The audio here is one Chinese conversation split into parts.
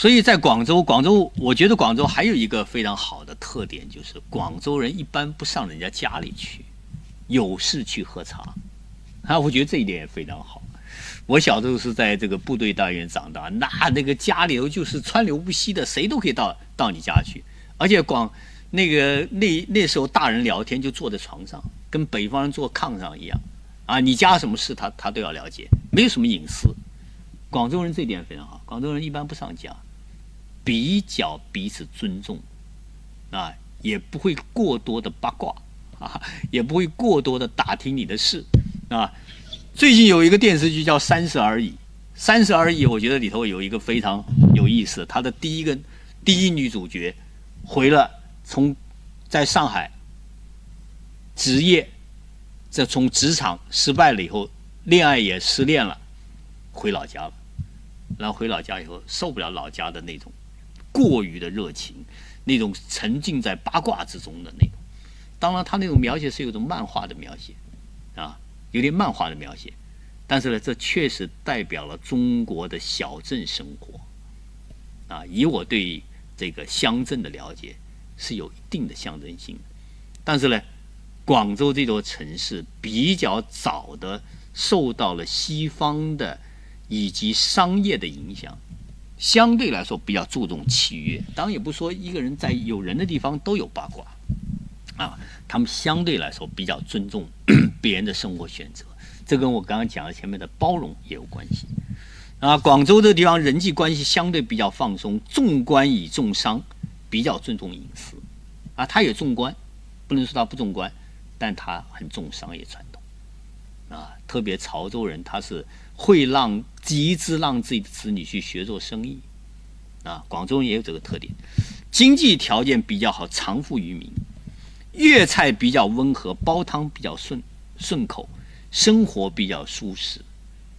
所以在广州，广州我觉得广州还有一个非常好的特点，就是广州人一般不上人家家里去，有事去喝茶，啊，我觉得这一点也非常好。我小时候是在这个部队大院长大，那那个家里头就是川流不息的，谁都可以到到你家去，而且广那个那那时候大人聊天就坐在床上，跟北方人坐炕上一样，啊，你家什么事他他都要了解，没有什么隐私。广州人这点非常好，广州人一般不上家。比较彼此尊重，啊，也不会过多的八卦，啊，也不会过多的打听你的事，啊。最近有一个电视剧叫《三十而已》，《三十而已》，我觉得里头有一个非常有意思，他的第一个第一女主角回了从在上海职业，这从职场失败了以后，恋爱也失恋了，回老家了，然后回老家以后受不了老家的那种。过于的热情，那种沉浸在八卦之中的那种，当然他那种描写是有种漫画的描写，啊，有点漫画的描写，但是呢，这确实代表了中国的小镇生活，啊，以我对这个乡镇的了解，是有一定的象征性的，但是呢，广州这座城市比较早的受到了西方的以及商业的影响。相对来说比较注重契约，当然也不说一个人在有人的地方都有八卦，啊，他们相对来说比较尊重 别人的生活选择，这跟我刚刚讲的前面的包容也有关系。啊，广州这地方人际关系相对比较放松，重官以重商，比较尊重隐私，啊，他也重官，不能说他不重官，但他很重商业传统，特别潮州人他是。会让集资让自己的子女去学做生意，啊，广州人也有这个特点，经济条件比较好，常富于民，粤菜比较温和，煲汤比较顺顺口，生活比较舒适，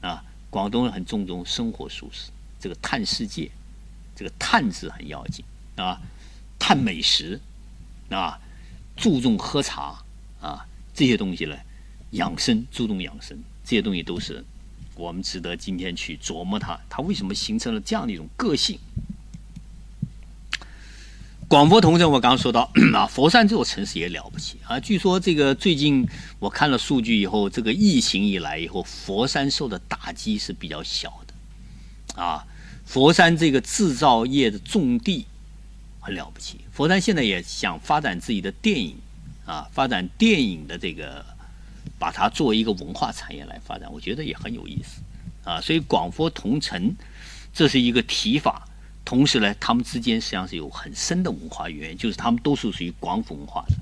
啊，广东人很注重生活舒适，这个探世界，这个探字很要紧啊，探美食，啊，注重喝茶啊，这些东西呢，养生注重养生，这些东西都是。我们值得今天去琢磨它，它为什么形成了这样的一种个性？广佛同城，我刚刚说到 啊，佛山这座城市也了不起啊。据说这个最近我看了数据以后，这个疫情以来以后，佛山受的打击是比较小的啊。佛山这个制造业的重地很了不起，佛山现在也想发展自己的电影啊，发展电影的这个。把它作为一个文化产业来发展，我觉得也很有意思，啊，所以广佛同城，这是一个提法。同时呢，他们之间实际上是有很深的文化渊源，就是他们都是属于广府文化的。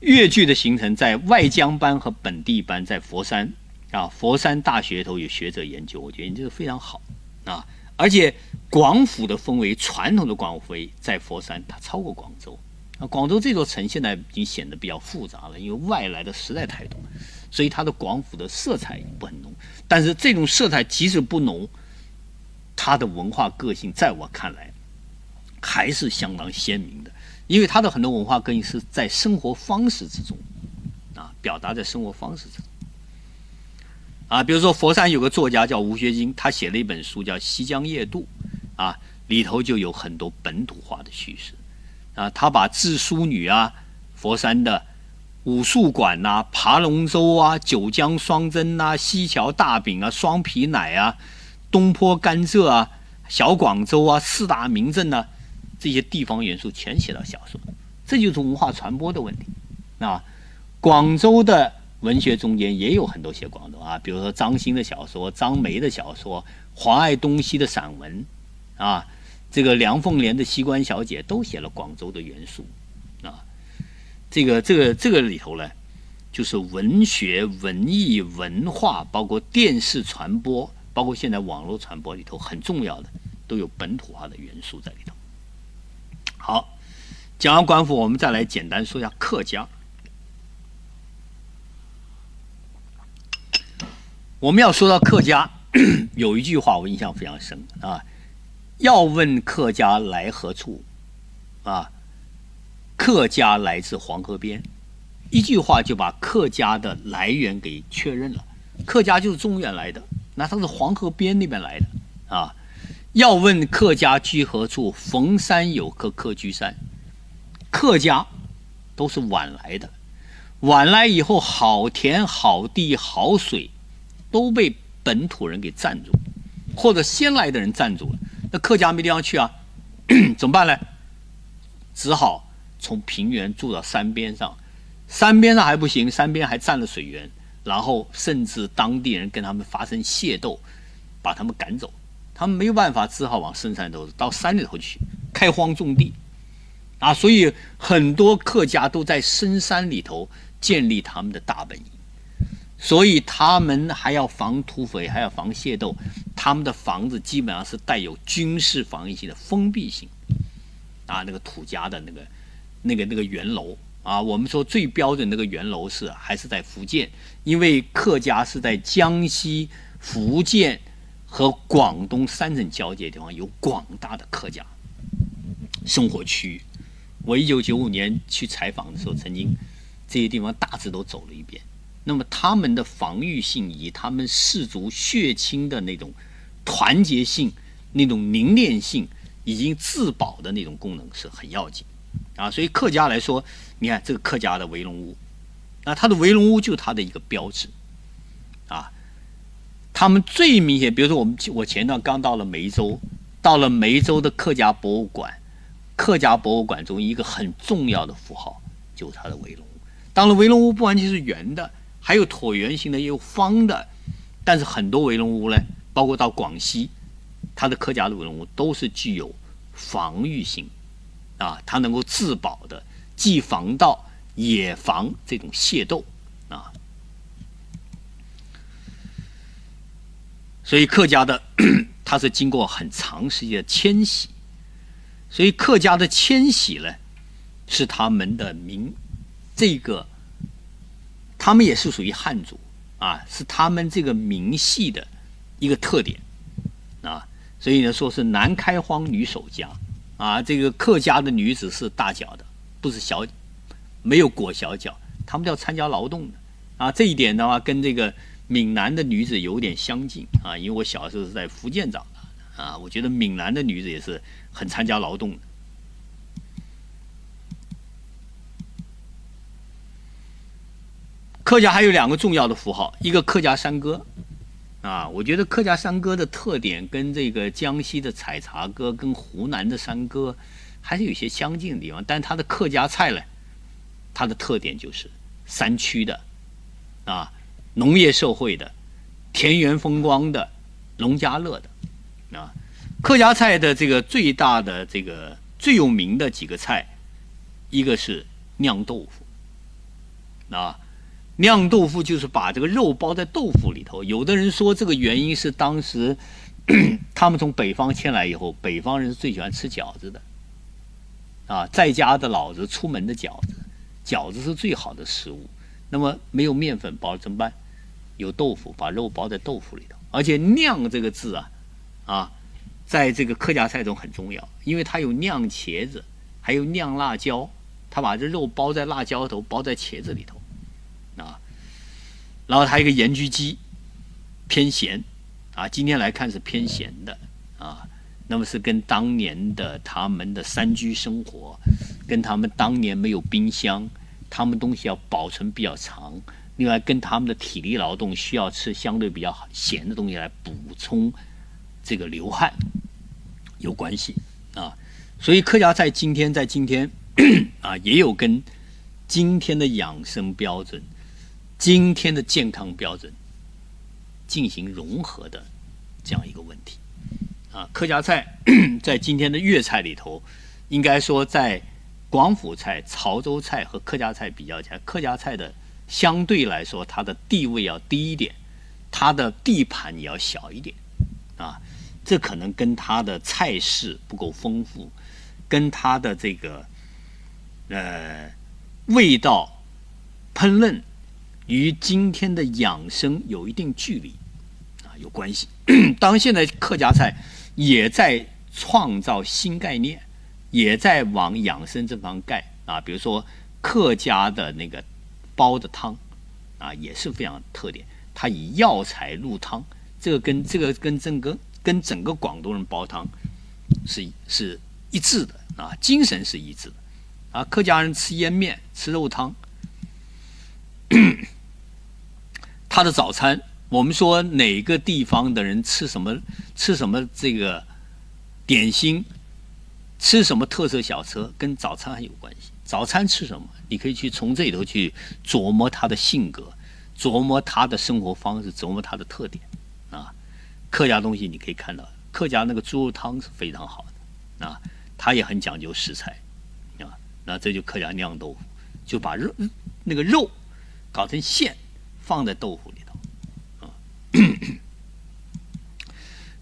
粤剧的形成在外江班和本地班，在佛山啊，佛山大学头有学者研究，我觉得研究的非常好啊。而且广府的氛围，传统的广府，在佛山它超过广州。广州这座城现在已经显得比较复杂了，因为外来的实在太多，所以它的广府的色彩不很浓。但是这种色彩即使不浓，它的文化个性在我看来还是相当鲜明的，因为它的很多文化个性是在生活方式之中啊，表达在生活方式之中啊。比如说佛山有个作家叫吴学金，他写了一本书叫《西江夜渡》，啊，里头就有很多本土化的叙事。啊，他把智淑女啊、佛山的武术馆呐、爬龙舟啊、九江双蒸呐、西桥大饼啊、双皮奶啊、东坡甘蔗啊、小广州啊四大名镇呢，这些地方元素全写到小说，这就是文化传播的问题。啊，广州的文学中间也有很多写广州啊，比如说张欣的小说、张梅的小说、黄爱东西的散文，啊。这个梁凤莲的《西关小姐》都写了广州的元素，啊，这个这个这个里头呢，就是文学、文艺、文化，包括电视传播，包括现在网络传播里头很重要的，都有本土化的元素在里头。好，讲完官府，我们再来简单说一下客家。我们要说到客家，有一句话我印象非常深啊。要问客家来何处，啊，客家来自黄河边，一句话就把客家的来源给确认了。客家就是中原来的，那它是黄河边那边来的，啊，要问客家居何处？逢山有客客居山。客家都是晚来的，晚来以后，好田、好地、好水都被本土人给占住，或者先来的人占住了。那客家没地方去啊，怎么办呢？只好从平原住到山边上，山边上还不行，山边还占了水源，然后甚至当地人跟他们发生械斗，把他们赶走。他们没有办法，只好往深山头，到山里头去开荒种地，啊，所以很多客家都在深山里头建立他们的大本营，所以他们还要防土匪，还要防械斗，他们的房子基本上是带有军事防御性的封闭性，啊，那个土家的那个那个那个圆楼啊，我们说最标准那个圆楼是还是在福建，因为客家是在江西、福建。和广东三省交界的地方有广大的客家生活区域。我一九九五年去采访的时候，曾经这些地方大致都走了一遍。那么他们的防御性以他们氏族血亲的那种团结性、那种凝练性，以及自保的那种功能是很要紧啊。所以客家来说，你看这个客家的围龙屋，那它的围龙屋就是它的一个标志啊。他们最明显，比如说我们我前段刚到了梅州，到了梅州的客家博物馆，客家博物馆中一个很重要的符号就是它的围龙屋。当然，围龙屋不完全是圆的，还有椭圆形的，也有方的。但是很多围龙屋呢，包括到广西，它的客家的围龙屋都是具有防御性，啊，它能够自保的，既防盗也防这种械斗，啊。所以客家的，它是经过很长时间的迁徙，所以客家的迁徙呢，是他们的民，这个，他们也是属于汉族啊，是他们这个民系的一个特点啊，所以呢，说是男开荒，女守家啊，这个客家的女子是大脚的，不是小，没有裹小脚，他们要参加劳动的啊，这一点的话，跟这个。闽南的女子有点相近啊，因为我小时候是在福建长大啊，我觉得闽南的女子也是很参加劳动的。客家还有两个重要的符号，一个客家山歌啊，我觉得客家山歌的特点跟这个江西的采茶歌、跟湖南的山歌还是有些相近的地方，但它的客家菜呢，它的特点就是山区的啊。农业社会的，田园风光的，农家乐的，啊，客家菜的这个最大的这个最有名的几个菜，一个是酿豆腐，啊，酿豆腐就是把这个肉包在豆腐里头。有的人说这个原因是当时 他们从北方迁来以后，北方人是最喜欢吃饺子的，啊，在家的老子出门的饺子，饺子是最好的食物。那么没有面粉包怎么办？有豆腐，把肉包在豆腐里头，而且“酿”这个字啊，啊，在这个客家菜中很重要，因为它有酿茄子，还有酿辣椒，它把这肉包在辣椒头，包在茄子里头，然后还有一个盐焗鸡，偏咸，啊，今天来看是偏咸的，啊，那么是跟当年的他们的山居生活，跟他们当年没有冰箱，他们东西要保存比较长。另外，跟他们的体力劳动需要吃相对比较咸的东西来补充这个流汗有关系啊，所以客家菜今天在今天 啊也有跟今天的养生标准、今天的健康标准进行融合的这样一个问题啊。客家菜 在今天的粤菜里头，应该说在广府菜、潮州菜和客家菜比较起来，客家菜的。相对来说，它的地位要低一点，它的地盘也要小一点，啊，这可能跟它的菜式不够丰富，跟它的这个呃味道烹饪与今天的养生有一定距离啊有关系。当现在客家菜也在创造新概念，也在往养生这方盖啊，比如说客家的那个。煲的汤，啊，也是非常特点。它以药材入汤，这个跟这个跟整个跟整个广东人煲汤是是一致的啊，精神是一致的啊。客家人吃腌面，吃肉汤，他的早餐，我们说哪个地方的人吃什么吃什么这个点心，吃什么特色小吃，跟早餐很有关系。早餐吃什么？你可以去从这里头去琢磨他的性格，琢磨他的生活方式，琢磨他的特点啊。客家东西你可以看到，客家那个猪肉汤是非常好的啊，他也很讲究食材啊。那这就客家酿豆腐，就把肉那个肉搞成馅，放在豆腐里头啊。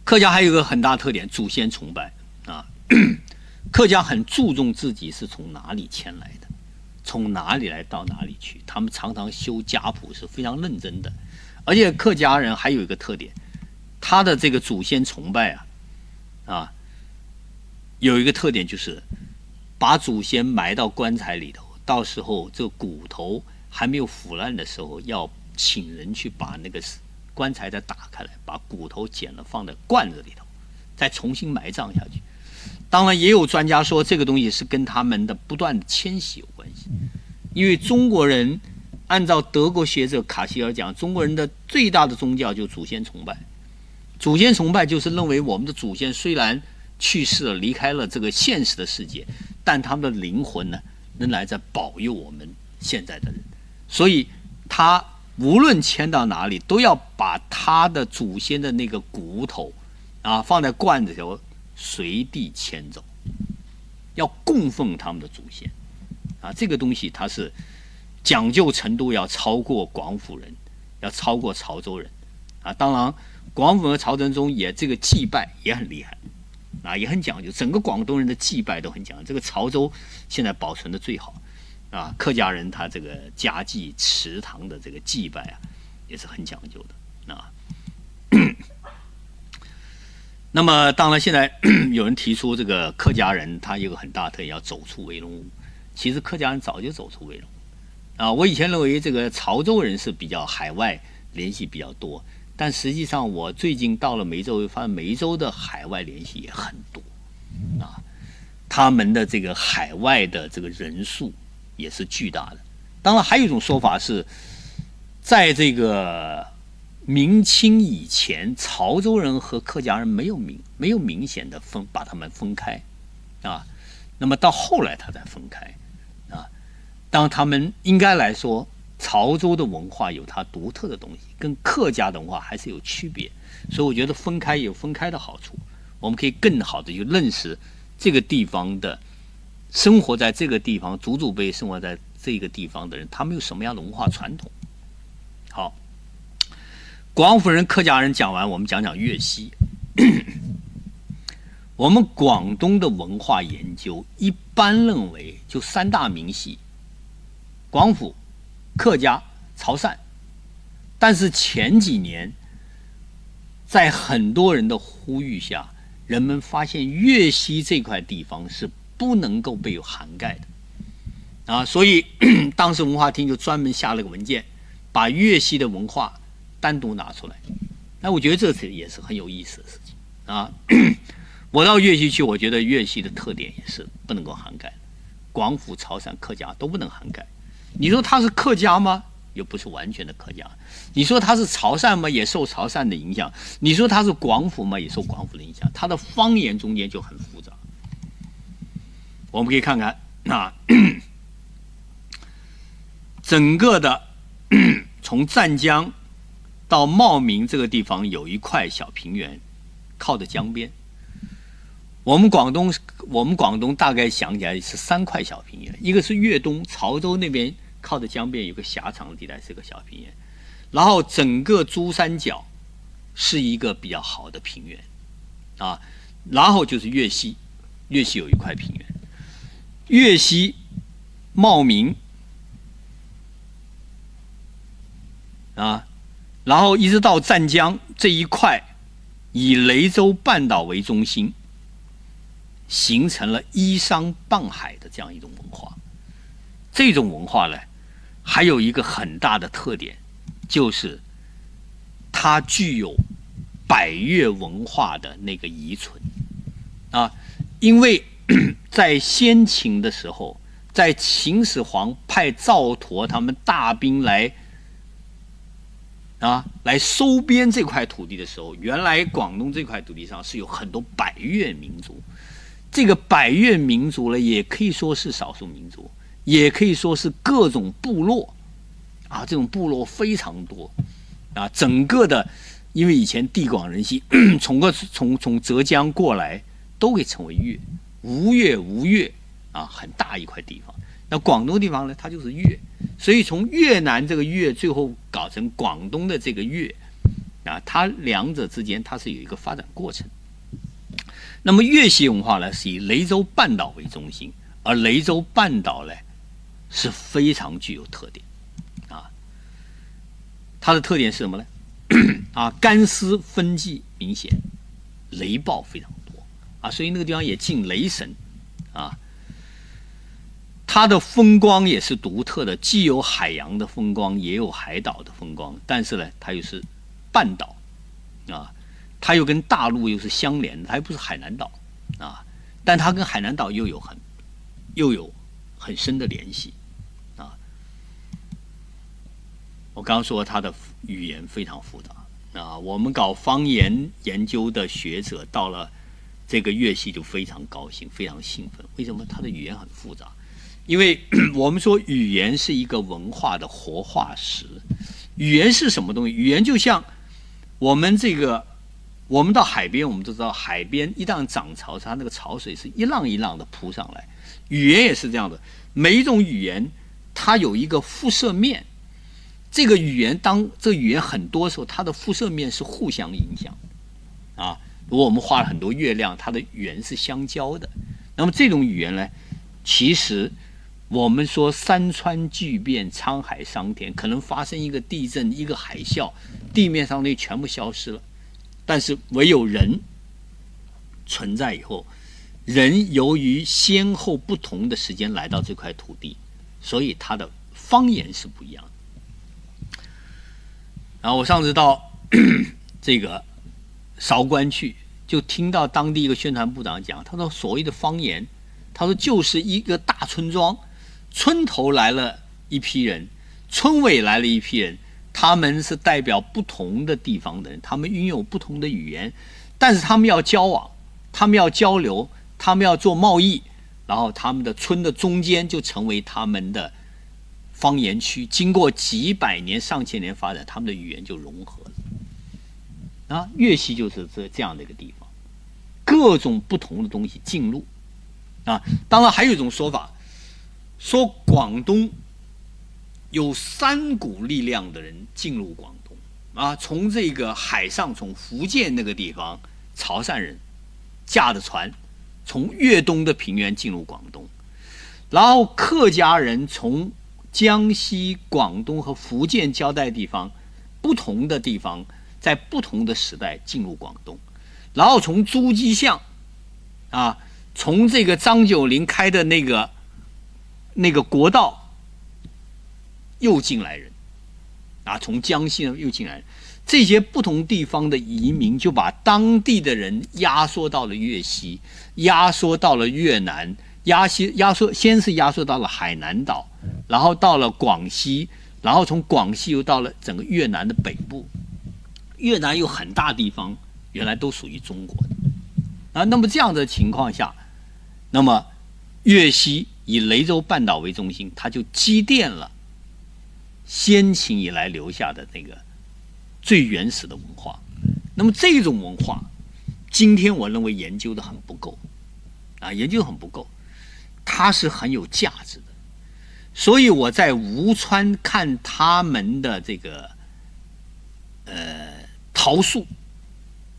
客家还有个很大特点，祖先崇拜啊。客家很注重自己是从哪里迁来的。从哪里来到哪里去，他们常常修家谱是非常认真的，而且客家人还有一个特点，他的这个祖先崇拜啊，啊，有一个特点就是把祖先埋到棺材里头，到时候这骨头还没有腐烂的时候，要请人去把那个棺材再打开来，把骨头捡了放在罐子里头，再重新埋葬下去。当然，也有专家说这个东西是跟他们的不断的迁徙有关系。因为中国人按照德国学者卡西尔讲，中国人的最大的宗教就祖先崇拜。祖先崇拜就是认为我们的祖先虽然去世了，离开了这个现实的世界，但他们的灵魂呢，仍然在保佑我们现在的人。所以，他无论迁到哪里，都要把他的祖先的那个骨头啊放在罐子里头。随地迁走，要供奉他们的祖先，啊，这个东西它是讲究程度要超过广府人，要超过潮州人，啊，当然广府和潮州中也这个祭拜也很厉害，啊，也很讲究，整个广东人的祭拜都很讲究。这个潮州现在保存的最好，啊，客家人他这个家祭祠堂的这个祭拜啊，也是很讲究的，啊。那么，当然，现在 有人提出这个客家人他有个很大特点，要走出围龙屋。其实客家人早就走出围龙啊。我以前认为这个潮州人是比较海外联系比较多，但实际上我最近到了梅州，发现梅州的海外联系也很多啊。他们的这个海外的这个人数也是巨大的。当然，还有一种说法是，在这个。明清以前，潮州人和客家人没有明没有明显的分把他们分开，啊，那么到后来他才分开，啊，当他们应该来说，潮州的文化有它独特的东西，跟客家的文化还是有区别，所以我觉得分开有分开的好处，我们可以更好的去认识这个地方的，生活在这个地方祖祖辈生活在这个地方的人，他们有什么样的文化传统，好。广府人、客家人讲完，我们讲讲粤西。我们广东的文化研究一般认为就三大明系：广府、客家、潮汕。但是前几年，在很多人的呼吁下，人们发现粤西这块地方是不能够被涵盖的啊，所以 当时文化厅就专门下了个文件，把粤西的文化。单独拿出来，那我觉得这次也是很有意思的事情啊。我到粤西去，我觉得粤西的特点也是不能够涵盖的，广府、潮汕、客家都不能涵盖。你说他是客家吗？又不是完全的客家。你说他是潮汕吗？也受潮汕的影响。你说他是广府吗？也受广府的影响。他的方言中间就很复杂。我们可以看看啊，整个的从湛江。到茂名这个地方有一块小平原，靠着江边。我们广东，我们广东大概想起来是三块小平原，一个是粤东潮州那边靠着江边有个狭长的地带是个小平原，然后整个珠三角是一个比较好的平原，啊，然后就是粤西，粤西有一块平原，粤西茂名啊。然后一直到湛江这一块，以雷州半岛为中心，形成了依山傍海的这样一种文化。这种文化呢，还有一个很大的特点，就是它具有百越文化的那个遗存啊，因为 在先秦的时候，在秦始皇派赵佗他们大兵来啊来收编这块土地的时候，原来广东这块土地上是有很多百越民族。这个百越民族呢，也可以说是少数民族，也可以说是各种部落啊，这种部落非常多啊，整个的。因为以前地广人 稀，从个从从浙江过来都给称为越，吴越吴越啊，很大一块地方。那广东地方呢，它就是粤，所以从越南这个越最后搞成广东的这个粤啊，它两者之间它是有一个发展过程。那么粤西文化呢，是以雷州半岛为中心，而雷州半岛呢是非常具有特点啊，它的特点是什么呢？啊，干湿分季明显，雷暴非常啊，所以那个地方也敬雷神啊。它的风光也是独特的，既有海洋的风光，也有海岛的风光。但是呢，它又是半岛啊，它又跟大陆又是相连的，它又不是海南岛啊，但它跟海南岛又有很又有很深的联系。啊我刚刚说他的语言非常复杂啊，我们搞方言研究的学者到了这个乐系就非常高兴，非常兴奋。为什么？他的语言很复杂，因为我们说语言是一个文化的活化石。语言是什么东西？语言就像我们这个，我们到海边，我们都知道，海边一旦涨潮，它那个潮水是一浪一浪的扑上来。语言也是这样的，每一种语言它有一个辐射面。这个语言，当这语言很多时候，它的辐射面是互相影响，啊，如果我们画了很多月亮，它的圆是相交的。那么这种语言呢，其实我们说山川巨变、沧海桑田，可能发生一个地震、一个海啸，地面上那全部消失了，但是唯有人存在以后，人由于先后不同的时间来到这块土地，所以他的方言是不一样的。然后我上次到 这个韶关去，就听到当地一个宣传部长讲，他说所谓的方言，他说就是一个大村庄，村头来了一批人，村尾来了一批人，他们是代表不同的地方的人，他们拥有不同的语言，但是他们要交往，他们要交流，他们要做贸易，然后他们的村的中间就成为他们的。方言区经过几百年、上千年发展，他们的语言就融合了。啊，粤西就是这这样的一个地方，各种不同的东西进入。啊，当然还有一种说法，说广东有三股力量的人进入广东。啊，从这个海上，从福建那个地方，潮汕人驾着船从粤东的平原进入广东，然后客家人从。江西、广东和福建交代地方，不同的地方，在不同的时代进入广东，然后从诸暨巷，啊，从这个张九龄开的那个那个国道，又进来人，啊，从江西又进来，这些不同地方的移民就把当地的人压缩到了粤西，压缩到了越南。压西压缩，先是压缩到了海南岛，然后到了广西，然后从广西又到了整个越南的北部。越南有很大地方原来都属于中国的啊。那么这样的情况下，那么粤西以雷州半岛为中心，它就积淀了先秦以来留下的那个最原始的文化。那么这种文化，今天我认为研究的很不够啊，研究很不够。它是很有价值的，所以我在吴川看他们的这个呃桃树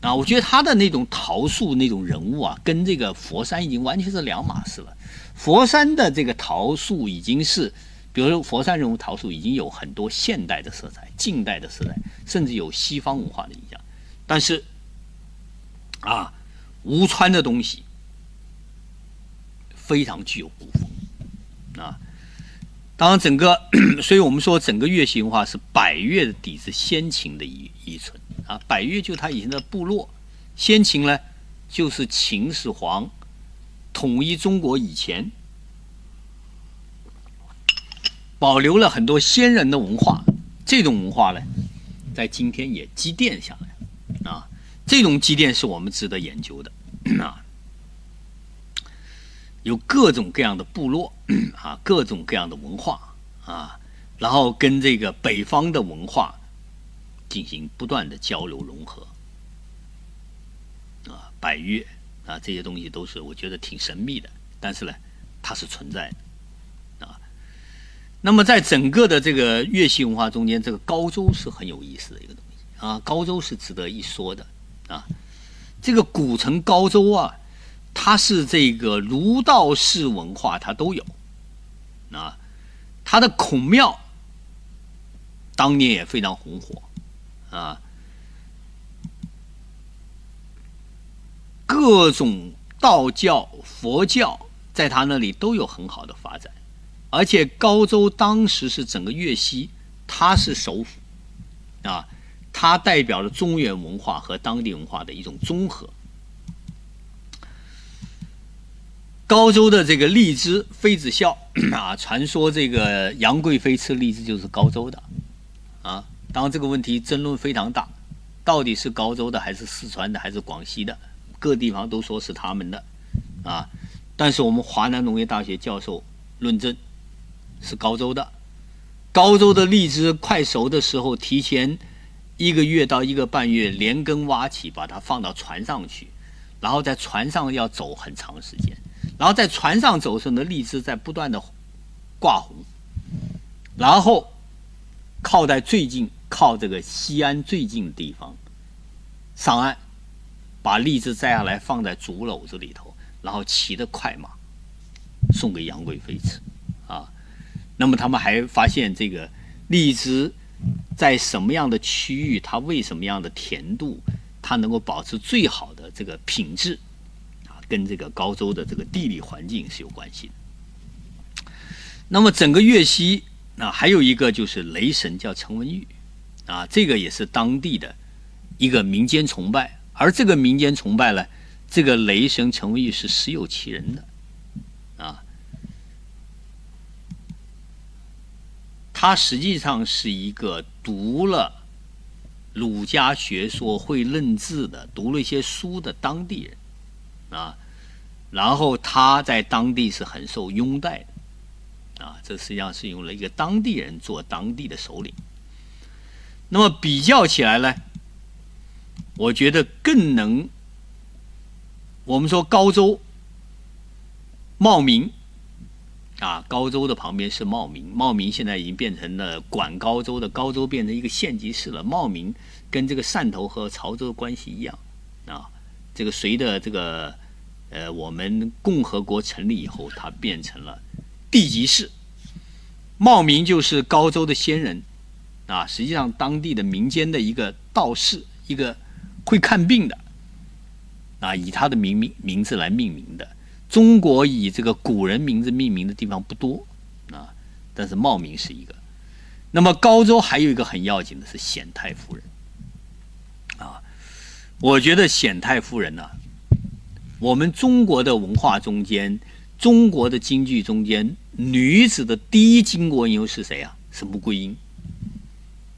啊，我觉得他的那种桃树那种人物啊，跟这个佛山已经完全是两码事了。佛山的这个桃树已经是，比如说佛山人物桃树已经有很多现代的色彩、近代的色彩，甚至有西方文化的影响。但是啊，吴川的东西。非常具有古风啊！当然，整个，所以我们说整个粤西文化是百越的底子，先秦的遗遗存。啊，百越就他以前的部落。先秦呢，就是秦始皇统一中国以前，保留了很多先人的文化。这种文化呢，在今天也积淀下来啊。这种积淀是我们值得研究的啊。有各种各样的部落啊，各种各样的文化啊，然后跟这个北方的文化进行不断的交流融合。啊百越啊，这些东西都是我觉得挺神秘的，但是呢，它是存在的啊。那么在整个的这个粤系文化中间，这个高州是很有意思的一个东西啊，高州是值得一说的啊。这个古城高州啊，它是这个儒道式文化它都有啊，它的孔庙当年也非常红火啊。各种道教、佛教在他那里都有很好的发展，而且高州当时是整个粤西，它是首府，啊，它代表了中原文化和当地文化的一种综合。高州的这个荔枝妃子笑 啊，传说这个杨贵妃吃荔枝就是高州的，啊，当这个问题争论非常大，到底是高州的还是四川的还是广西的？各地方都说是他们的，啊，但是我们华南农业大学教授论证是高州的。高州的荔枝快熟的时候，提前一个月到一个半月连根挖起，把它放到船上去，然后在船上要走很长时间，然后在船上走时的荔枝在不断的挂红，然后靠在最近靠这个西安最近的地方上岸。把荔枝摘下来放在竹篓子里头，然后骑着快马送给杨贵妃吃，啊，那么他们还发现这个荔枝在什么样的区域，它为什么样的甜度，它能够保持最好的这个品质，啊，跟这个高州的这个地理环境是有关系的。那么整个粤西啊，还有一个就是雷神叫陈文玉，啊，这个也是当地的一个民间崇拜。而这个民间崇拜呢，这个雷神陈文玉是实有其人的，啊，他实际上是一个读了儒家学说、会认字的、读了一些书的当地人，啊，然后他在当地是很受拥戴的，啊，这实际上是用了一个当地人做当地的首领。那么比较起来呢？我觉得更能，我们说高州茂名啊，高州的旁边是茂名，茂名现在已经变成了管高州的高州，变成一个县级市了。茂名跟这个汕头和潮州的关系一样啊，这个随着这个呃我们共和国成立以后，它变成了地级市。茂名就是高州的先人啊，实际上当地的民间的一个道士，一个。会看病的啊，以他的名名名字来命名的。中国以这个古人名字命名的地方不多啊，但是茂名是一个。那么高州还有一个很要紧的是显太夫人啊，我觉得显太夫人呢，我们中国的文化中间，中国的京剧中间，女子的第一巾帼英雄是谁啊？是穆桂英。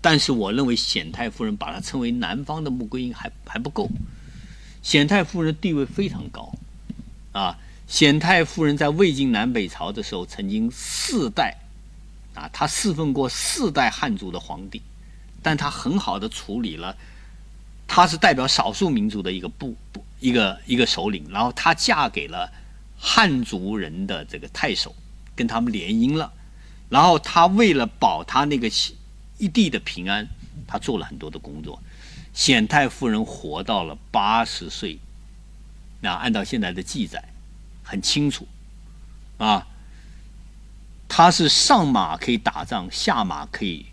但是我认为显太夫人把她称为南方的穆桂英还还不够，显太夫人地位非常高，啊，显太夫人在魏晋南北朝的时候曾经四代，啊，她侍奉过四代汉族的皇帝，但她很好的处理了，她是代表少数民族的一个部部一个一个首领，然后她嫁给了汉族人的这个太守，跟他们联姻了，然后她为了保她那个。一地的平安，他做了很多的工作。显太夫人活到了八十岁，那按照现在的记载，很清楚，啊，他是上马可以打仗，下马可以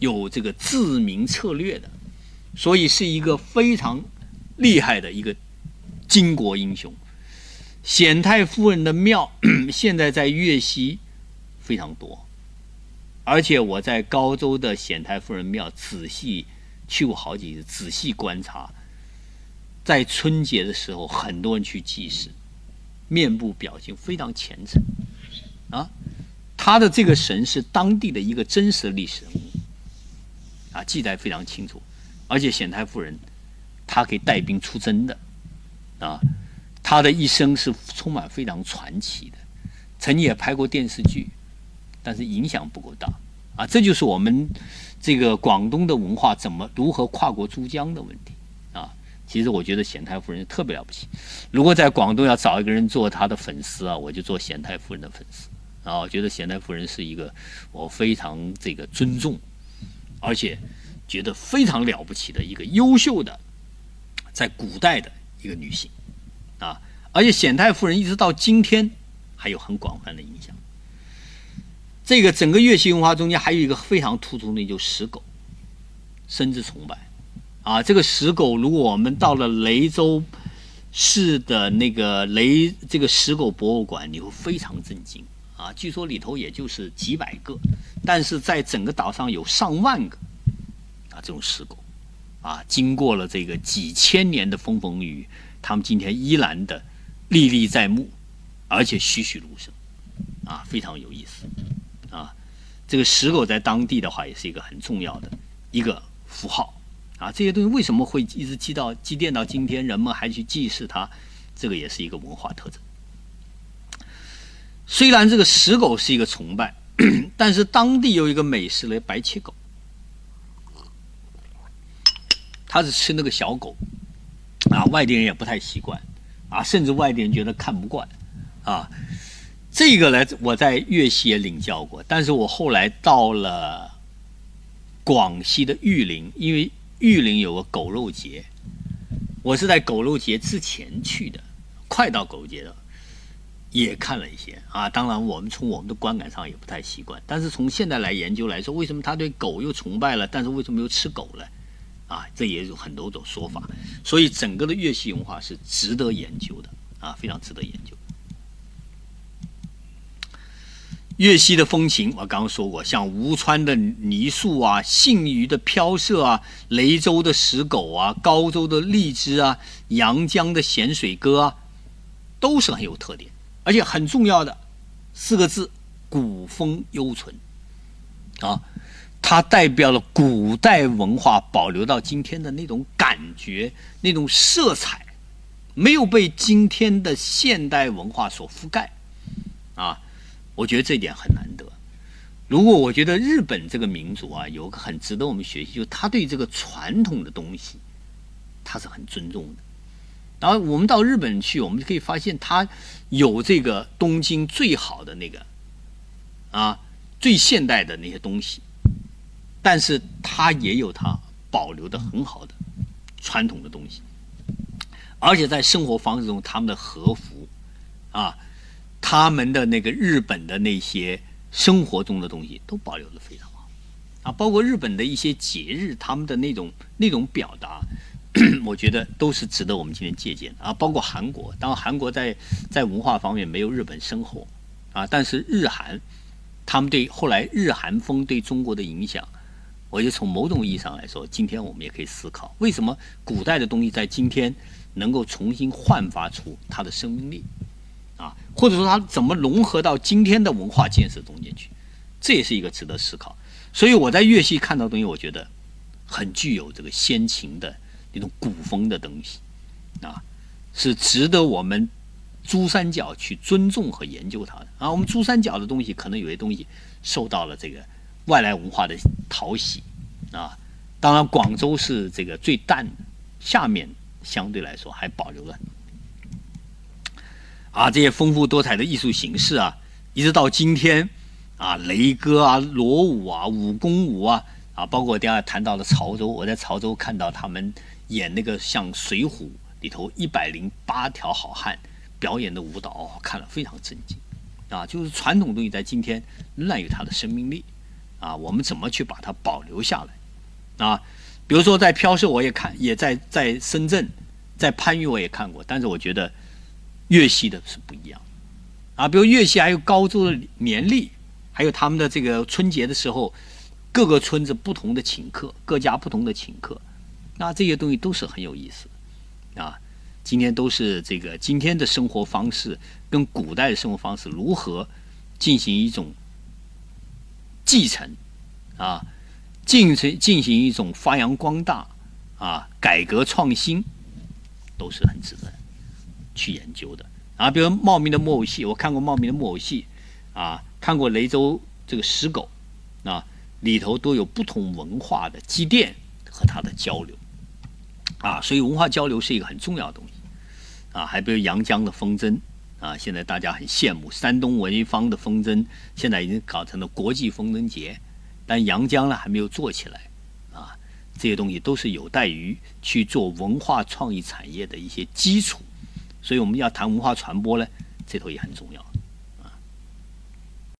有这个治民策略的，所以是一个非常厉害的一个巾帼英雄。显太夫人的庙 现在在粤西非常多。而且我在高州的显太夫人庙仔细去过好几次，仔细观察，在春节的时候，很多人去祭祀，面部表情非常虔诚，啊，他的这个神是当地的一个真实的历史人物，啊，记载非常清楚，而且显太夫人，她可以带兵出征的，啊，她的一生是充满非常传奇的，曾经也拍过电视剧，但是影响不够大。啊，这就是我们这个广东的文化怎么如何跨过珠江的问题啊！其实我觉得显太夫人特别了不起。如果在广东要找一个人做他的粉丝啊，我就做显太夫人的粉丝啊！我觉得显太夫人是一个我非常这个尊重，而且觉得非常了不起的一个优秀的在古代的一个女性啊！而且显太夫人一直到今天还有很广泛的影响。这个整个粤西文化中间还有一个非常突出的，就是石狗，生之崇拜，啊，这个石狗，如果我们到了雷州市的那个雷这个石狗博物馆，你会非常震惊，啊，据说里头也就是几百个，但是在整个岛上有上万个，啊，这种石狗，啊，经过了这个几千年的风风雨雨，他们今天依然的历历在目，而且栩栩如生，啊，非常有意思。这个石狗在当地的话，也是一个很重要的一个符号啊。这些东西为什么会一直积到积淀到今天，人们还去祭祀它？这个也是一个文化特征。虽然这个石狗是一个崇拜，但是当地有一个美食嘞，白切狗，他是吃那个小狗啊，外地人也不太习惯啊，甚至外地人觉得看不惯啊。这个呢，我在粤西也领教过，但是我后来到了广西的玉林，因为玉林有个狗肉节，我是在狗肉节之前去的，快到狗肉节了，也看了一些啊。当然，我们从我们的观感上也不太习惯，但是从现在来研究来说，为什么他对狗又崇拜了，但是为什么又吃狗呢？啊，这也有很多种说法。所以，整个的粤西文化是值得研究的啊，非常值得研究。粤西的风情，我刚刚说过，像吴川的泥塑啊，信余的飘色啊，雷州的石狗啊，高州的荔枝啊，阳江的咸水歌啊，都是很有特点，而且很重要的四个字：古风犹存。啊，它代表了古代文化保留到今天的那种感觉、那种色彩，没有被今天的现代文化所覆盖。啊。我觉得这一点很难得。如果我觉得日本这个民族啊，有个很值得我们学习，就他对这个传统的东西，他是很尊重的。然后我们到日本去，我们就可以发现，他有这个东京最好的那个啊，最现代的那些东西，但是他也有他保留的很好的传统的东西，而且在生活方式中，他们的和服啊。他们的那个日本的那些生活中的东西都保留的非常好，啊，包括日本的一些节日，他们的那种那种表达，我觉得都是值得我们今天借鉴的啊。包括韩国，当然韩国在在文化方面没有日本深厚啊，但是日韩，他们对后来日韩风对中国的影响，我觉得从某种意义上来说，今天我们也可以思考，为什么古代的东西在今天能够重新焕发出它的生命力。或者说它怎么融合到今天的文化建设中间去，这也是一个值得思考。所以我在粤西看到东西，我觉得很具有这个先秦的那种古风的东西，啊，是值得我们珠三角去尊重和研究它的。啊，我们珠三角的东西可能有些东西受到了这个外来文化的讨喜，啊，当然广州是这个最淡的，下面相对来说还保留了。啊，这些丰富多彩的艺术形式啊，一直到今天，啊，雷歌啊，锣舞啊，武功舞啊，啊，包括我等下谈到了潮州，我在潮州看到他们演那个像《水浒》里头一百零八条好汉表演的舞蹈，看了非常震惊。啊，就是传统东西在今天仍然有它的生命力。啊，我们怎么去把它保留下来？啊，比如说在飘色，我也看，也在在深圳，在番禺我也看过，但是我觉得。粤西的是不一样，啊，比如粤西还有高州的年历，还有他们的这个春节的时候，各个村子不同的请客，各家不同的请客，那这些东西都是很有意思。啊。今天都是这个今天的生活方式跟古代的生活方式如何进行一种继承。啊，进行进行一种发扬光大啊，改革创新，都是很值得去研究的啊。比如茂名的木偶戏，我看过茂名的木偶戏啊，看过雷州这个石狗啊，里头都有不同文化的积淀和它的交流啊，所以文化交流是一个很重要的东西。啊，还比如阳江的风筝啊，现在大家很羡慕山东潍坊的风筝，现在已经搞成了国际风筝节，但阳江呢还没有做起来啊。这些东西都是有待于去做文化创意产业的一些基础，所以我们要谈文化传播呢，这头也很重要。